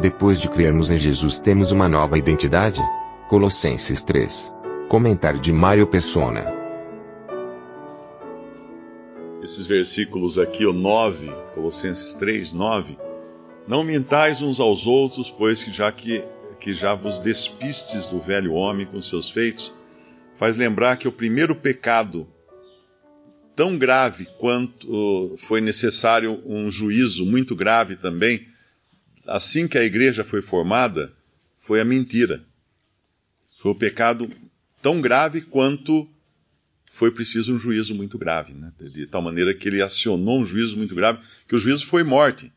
Depois de crermos em Jesus, temos uma nova identidade? Colossenses 3. Comentário de Mário Persona. Esses versículos aqui, o 9, Colossenses 3, 9. Não mintais uns aos outros, pois que já que, que já vos despistes do velho homem com seus feitos, faz lembrar que o primeiro pecado, tão grave quanto foi necessário um juízo muito grave também, assim que a igreja foi formada, foi a mentira. Foi o pecado tão grave quanto foi preciso um juízo muito grave, né? de tal maneira que ele acionou um juízo muito grave, que o juízo foi morte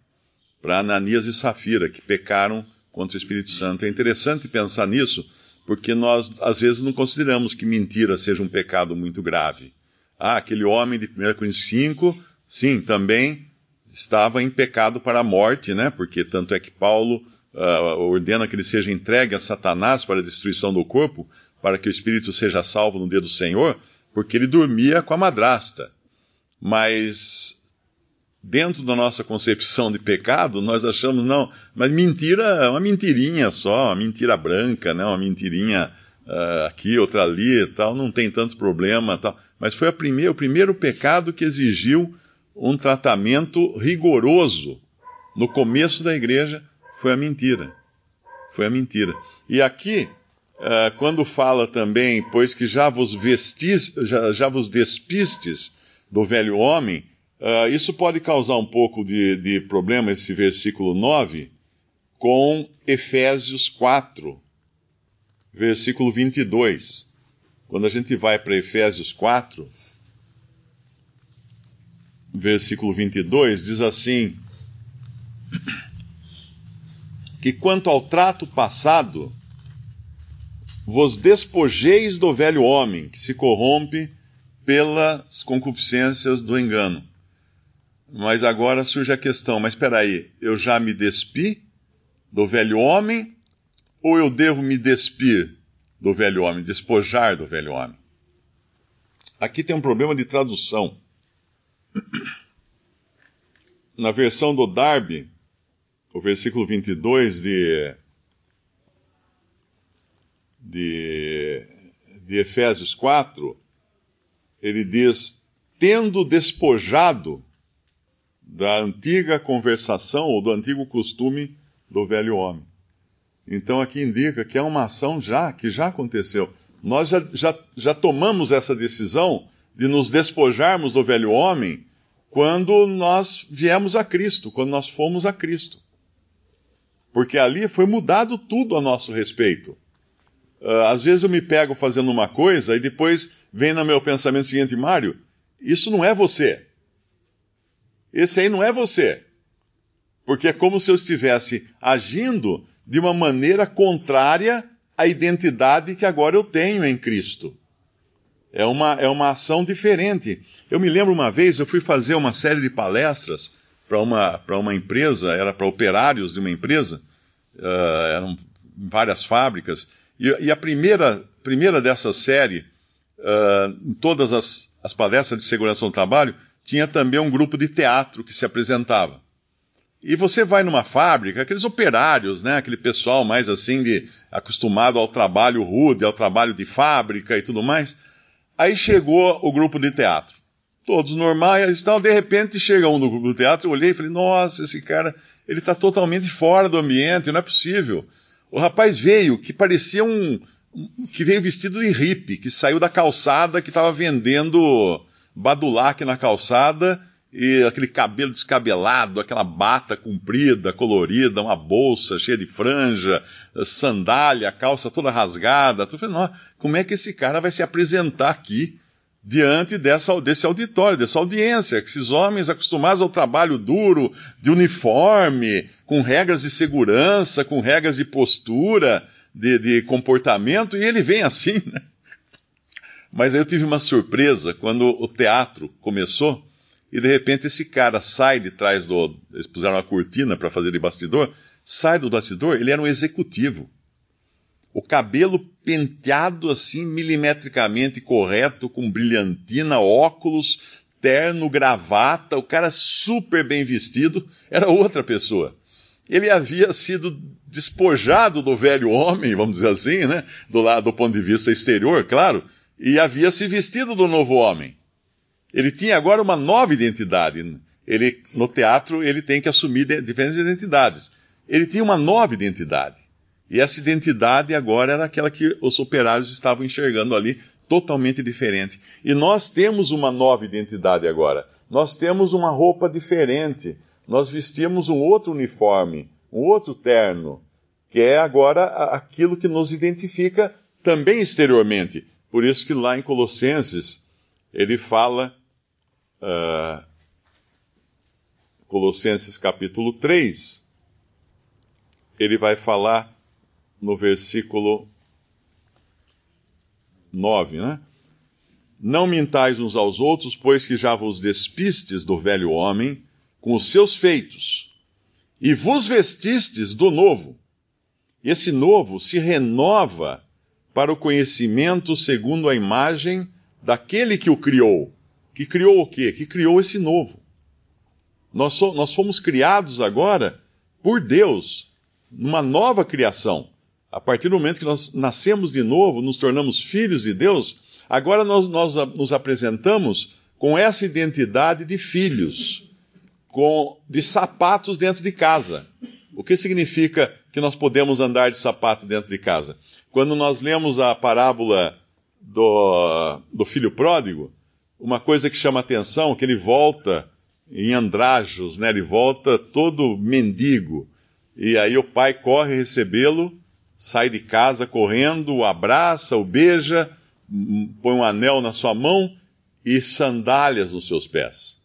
para Ananias e Safira, que pecaram contra o Espírito Santo. É interessante pensar nisso, porque nós às vezes não consideramos que mentira seja um pecado muito grave. Ah, aquele homem de 1 Coríntios 5, sim, também estava em pecado para a morte, né? Porque tanto é que Paulo uh, ordena que ele seja entregue a Satanás para a destruição do corpo, para que o espírito seja salvo no dia do Senhor, porque ele dormia com a madrasta. Mas dentro da nossa concepção de pecado, nós achamos, não, mas mentira é uma mentirinha só, uma mentira branca, né? uma mentirinha uh, aqui, outra ali tal, não tem tanto problema tal. Mas foi primeira, o primeiro pecado que exigiu um tratamento rigoroso no começo da igreja, foi a mentira. Foi a mentira. E aqui, uh, quando fala também, pois que já vos vestis, já, já vos despistes do velho homem, Uh, isso pode causar um pouco de, de problema, esse versículo 9, com Efésios 4, versículo 22. Quando a gente vai para Efésios 4, versículo 22, diz assim: Que quanto ao trato passado, vos despojeis do velho homem, que se corrompe pelas concupiscências do engano mas agora surge a questão: mas espera aí, eu já me despi do velho homem ou eu devo me despir do velho homem, despojar do velho homem? Aqui tem um problema de tradução. Na versão do Darby, o versículo 22 de, de, de Efésios 4, ele diz: tendo despojado da antiga conversação ou do antigo costume do velho homem. Então aqui indica que é uma ação já que já aconteceu. Nós já, já, já tomamos essa decisão de nos despojarmos do velho homem quando nós viemos a Cristo, quando nós fomos a Cristo. Porque ali foi mudado tudo a nosso respeito. Uh, às vezes eu me pego fazendo uma coisa e depois vem no meu pensamento o seguinte, Mário, isso não é você. Esse aí não é você. Porque é como se eu estivesse agindo de uma maneira contrária à identidade que agora eu tenho em Cristo. É uma, é uma ação diferente. Eu me lembro uma vez, eu fui fazer uma série de palestras para uma, uma empresa, era para operários de uma empresa, uh, eram várias fábricas, e, e, a primeira, primeira dessa série, uh, em todas as, as palestras de segurança no trabalho, tinha também um grupo de teatro que se apresentava. E você vai numa fábrica, aqueles operários, né, aquele pessoal mais assim de acostumado ao trabalho rude, ao trabalho de fábrica e tudo mais. Aí chegou o grupo de teatro. Todos normais, então de repente chega um do grupo de teatro, eu olhei e falei: "Nossa, esse cara, ele está totalmente fora do ambiente, não é possível". O rapaz veio que parecia um que veio vestido de hippie, que saiu da calçada, que estava vendendo badulac na calçada e aquele cabelo descabelado, aquela bata comprida, colorida, uma bolsa cheia de franja, sandália, calça toda rasgada. Tu falei, como é que esse cara vai se apresentar aqui diante dessa, desse auditório, dessa audiência, esses homens acostumados ao trabalho duro, de uniforme, com regras de segurança, com regras de postura, de, de comportamento, e ele vem assim, né? Mas aí eu tive uma surpresa quando o teatro começou e de repente esse cara sai de trás do. Eles puseram uma cortina para fazer de bastidor, sai do bastidor, ele era um executivo. O cabelo penteado assim milimetricamente correto, com brilhantina, óculos, terno, gravata, o cara super bem vestido, era outra pessoa. Ele havia sido despojado do velho homem, vamos dizer assim, né? Do lado do ponto de vista exterior, claro, e havia se vestido do novo homem. Ele tinha agora uma nova identidade. Ele, no teatro, ele tem que assumir diferentes identidades. Ele tinha uma nova identidade. E essa identidade agora era aquela que os operários estavam enxergando ali, totalmente diferente. E nós temos uma nova identidade agora. Nós temos uma roupa diferente. Nós vestimos um outro uniforme, um outro terno, que é agora aquilo que nos identifica também exteriormente. Por isso que lá em Colossenses ele fala, uh, Colossenses capítulo 3, ele vai falar no versículo 9, né? Não mintais uns aos outros, pois que já vos despistes do velho homem com os seus feitos, e vos vestistes do novo. Esse novo se renova para o conhecimento segundo a imagem daquele que o criou. Que criou o quê? Que criou esse novo. Nós, so, nós fomos criados agora por Deus, numa nova criação. A partir do momento que nós nascemos de novo, nos tornamos filhos de Deus, agora nós, nós nos apresentamos com essa identidade de filhos, com, de sapatos dentro de casa. O que significa que nós podemos andar de sapato dentro de casa? Quando nós lemos a parábola do, do filho pródigo, uma coisa que chama atenção, que ele volta em andrajos, né? ele volta todo mendigo. E aí o pai corre recebê-lo, sai de casa correndo, o abraça, o beija, põe um anel na sua mão e sandálias nos seus pés.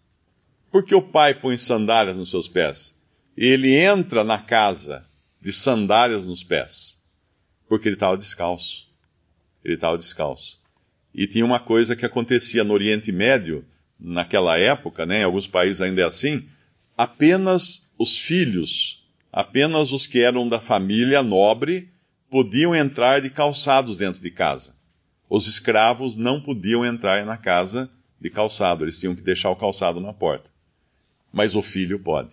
Por que o pai põe sandálias nos seus pés? Ele entra na casa de sandálias nos pés. Porque ele estava descalço. Ele estava descalço. E tinha uma coisa que acontecia no Oriente Médio, naquela época, né, em alguns países ainda é assim, apenas os filhos, apenas os que eram da família nobre, podiam entrar de calçados dentro de casa. Os escravos não podiam entrar na casa de calçado, eles tinham que deixar o calçado na porta. Mas o filho pode.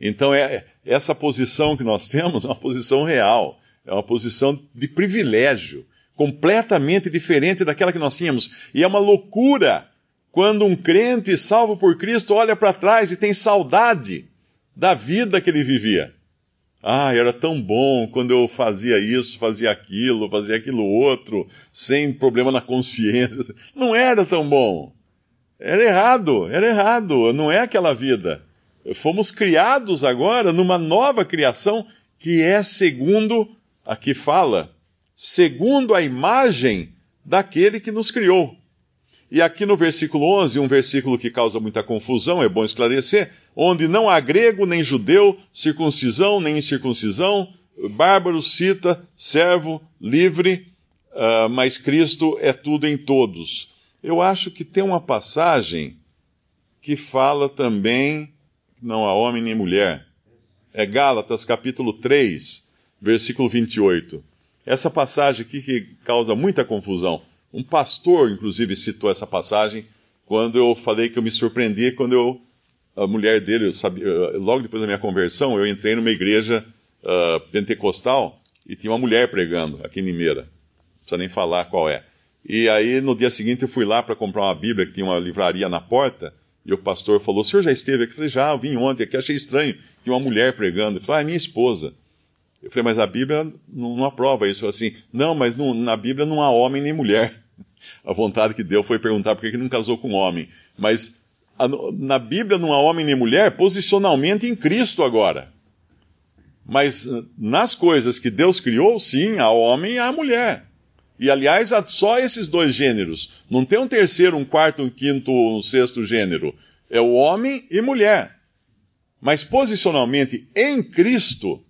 Então, é, essa posição que nós temos é uma posição real. É uma posição de privilégio, completamente diferente daquela que nós tínhamos. E é uma loucura quando um crente salvo por Cristo olha para trás e tem saudade da vida que ele vivia. Ah, era tão bom quando eu fazia isso, fazia aquilo, fazia aquilo outro, sem problema na consciência. Não era tão bom. Era errado, era errado, não é aquela vida. Fomos criados agora numa nova criação que é segundo aqui fala, segundo a imagem daquele que nos criou. E aqui no versículo 11, um versículo que causa muita confusão, é bom esclarecer, onde não há grego nem judeu, circuncisão nem incircuncisão, bárbaro, cita, servo, livre, uh, mas Cristo é tudo em todos. Eu acho que tem uma passagem que fala também, não há homem nem mulher. É Gálatas capítulo 3, versículo 28. Essa passagem aqui que causa muita confusão. Um pastor, inclusive, citou essa passagem quando eu falei que eu me surpreendi quando eu, a mulher dele, eu sabia, logo depois da minha conversão, eu entrei numa igreja uh, pentecostal e tinha uma mulher pregando aqui em Limeira. Não precisa nem falar qual é. E aí, no dia seguinte, eu fui lá para comprar uma Bíblia, que tinha uma livraria na porta, e o pastor falou: O senhor já esteve aqui? Eu falei: Já, eu vim ontem aqui, achei estranho. Tinha uma mulher pregando. Eu falei: Ah, é minha esposa. Eu falei, mas a Bíblia não, não aprova isso. Eu falei assim, não, mas não, na Bíblia não há homem nem mulher. A vontade que deu foi perguntar por que não casou com homem. Mas a, na Bíblia não há homem nem mulher posicionalmente em Cristo agora. Mas nas coisas que Deus criou, sim, há homem e há mulher. E aliás, há só esses dois gêneros. Não tem um terceiro, um quarto, um quinto, um sexto gênero. É o homem e mulher. Mas posicionalmente em Cristo,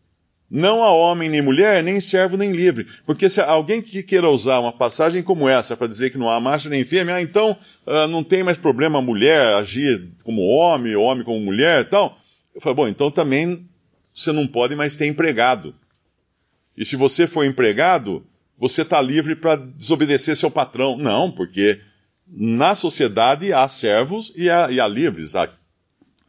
não há homem nem mulher, nem servo nem livre. Porque se alguém que queira usar uma passagem como essa para dizer que não há macho nem fêmea, ah, então uh, não tem mais problema a mulher agir como homem, homem como mulher e tal. Eu falei, bom, então também você não pode mais ter empregado. E se você for empregado, você está livre para desobedecer seu patrão. Não, porque na sociedade há servos e há, e há livres. Há,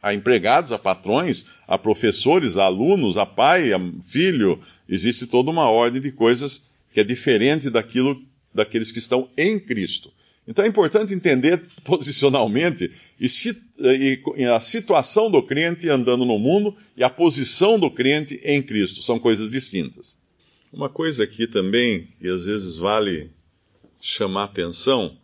há, empregados, há patrões, há professores, há alunos, há pai, há filho. Existe toda uma ordem de coisas que é diferente daquilo daqueles que estão em Cristo. Então é importante entender posicionalmente e, a situação do crente andando no mundo e a posição do crente em Cristo. São coisas distintas. Uma coisa aqui também, que às vezes vale chamar atenção,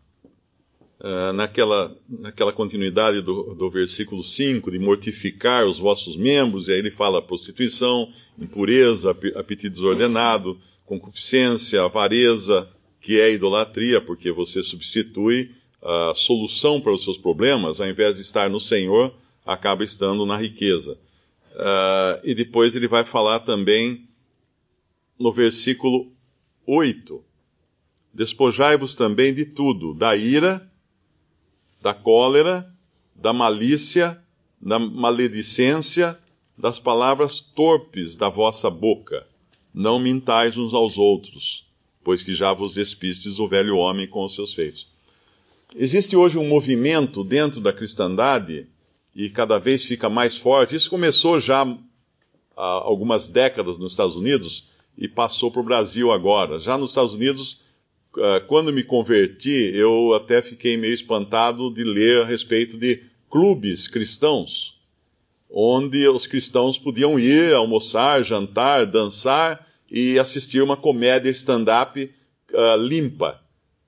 uh, naquela, naquela continuidade do, do versículo 5, de mortificar os vossos membros, e aí ele fala prostituição, impureza, apetite desordenado, concupiscência, avareza, que é idolatria, porque você substitui a solução para os seus problemas, ao invés de estar no Senhor, acaba estando na riqueza. Uh, e depois ele vai falar também no versículo 8: Despojai-vos também de tudo, da ira, da cólera, da malícia, da maledicência, das palavras torpes da vossa boca. Não mintais uns aos outros, pois que já vos despistes do velho homem com os seus feitos. Existe hoje um movimento dentro da cristandade e cada vez fica mais forte. Isso começou já há algumas décadas nos Estados Unidos, e passou para o Brasil agora. Já nos Estados Unidos, quando me converti, eu até fiquei meio espantado de ler a respeito de clubes cristãos, onde os cristãos podiam ir almoçar, jantar, dançar e assistir uma comédia stand-up uh, limpa,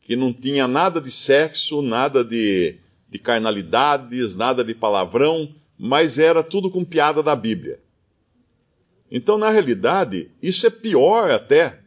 que não tinha nada de sexo, nada de, de carnalidades, nada de palavrão, mas era tudo com piada da Bíblia. Então, na realidade, isso é pior até.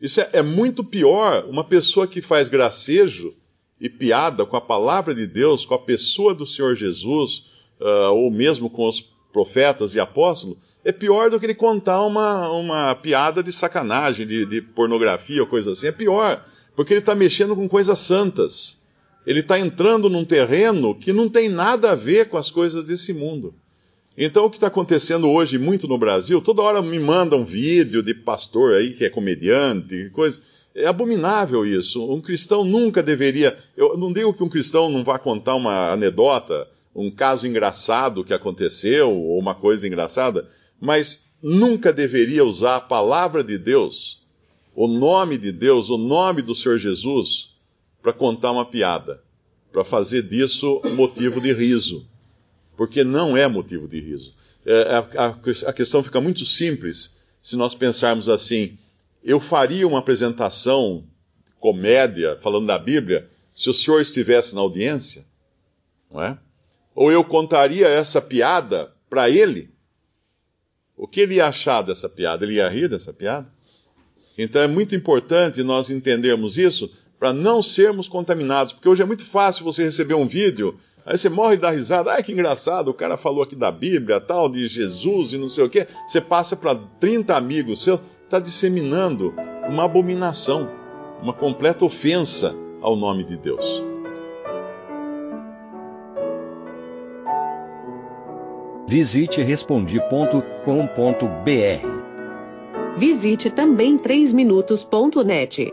Isso é, é, muito pior. Uma pessoa que faz gracejo e piada com a palavra de Deus, com a pessoa do Senhor Jesus, uh, ou mesmo com os profetas e apóstolos, é pior do que ele contar uma, uma piada de sacanagem, de, de pornografia ou coisa assim. É pior, porque ele está mexendo com coisas santas. Ele está entrando num terreno que não tem nada a ver com as coisas desse mundo. Então, o que está acontecendo hoje muito no Brasil, toda hora me mandam um vídeo de pastor aí que é comediante, coisa. É abominável isso. Um cristão nunca deveria. Eu não digo que um cristão não vá contar uma anedota, um caso engraçado que aconteceu, ou uma coisa engraçada, mas nunca deveria usar a palavra de Deus, o nome de Deus, o nome do Senhor Jesus, para contar uma piada, para fazer disso motivo de riso porque não é motivo de riso. É, a, a, a questão fica muito simples se nós pensarmos assim: eu faria uma apresentação comédia falando da Bíblia se o senhor estivesse na audiência, não é? Ou eu contaria essa piada para ele? O que ele ia achar dessa piada? Ele ia rir dessa piada? Então é muito importante nós entendermos isso para não sermos contaminados, porque hoje é muito fácil você receber um vídeo Aí você morre da risada. Ai, que engraçado, o cara falou aqui da Bíblia, tal, de Jesus e não sei o quê. Você passa para 30 amigos seus, está disseminando uma abominação, uma completa ofensa ao nome de Deus. Visite respondi.com.br. Visite também 3minutos.net.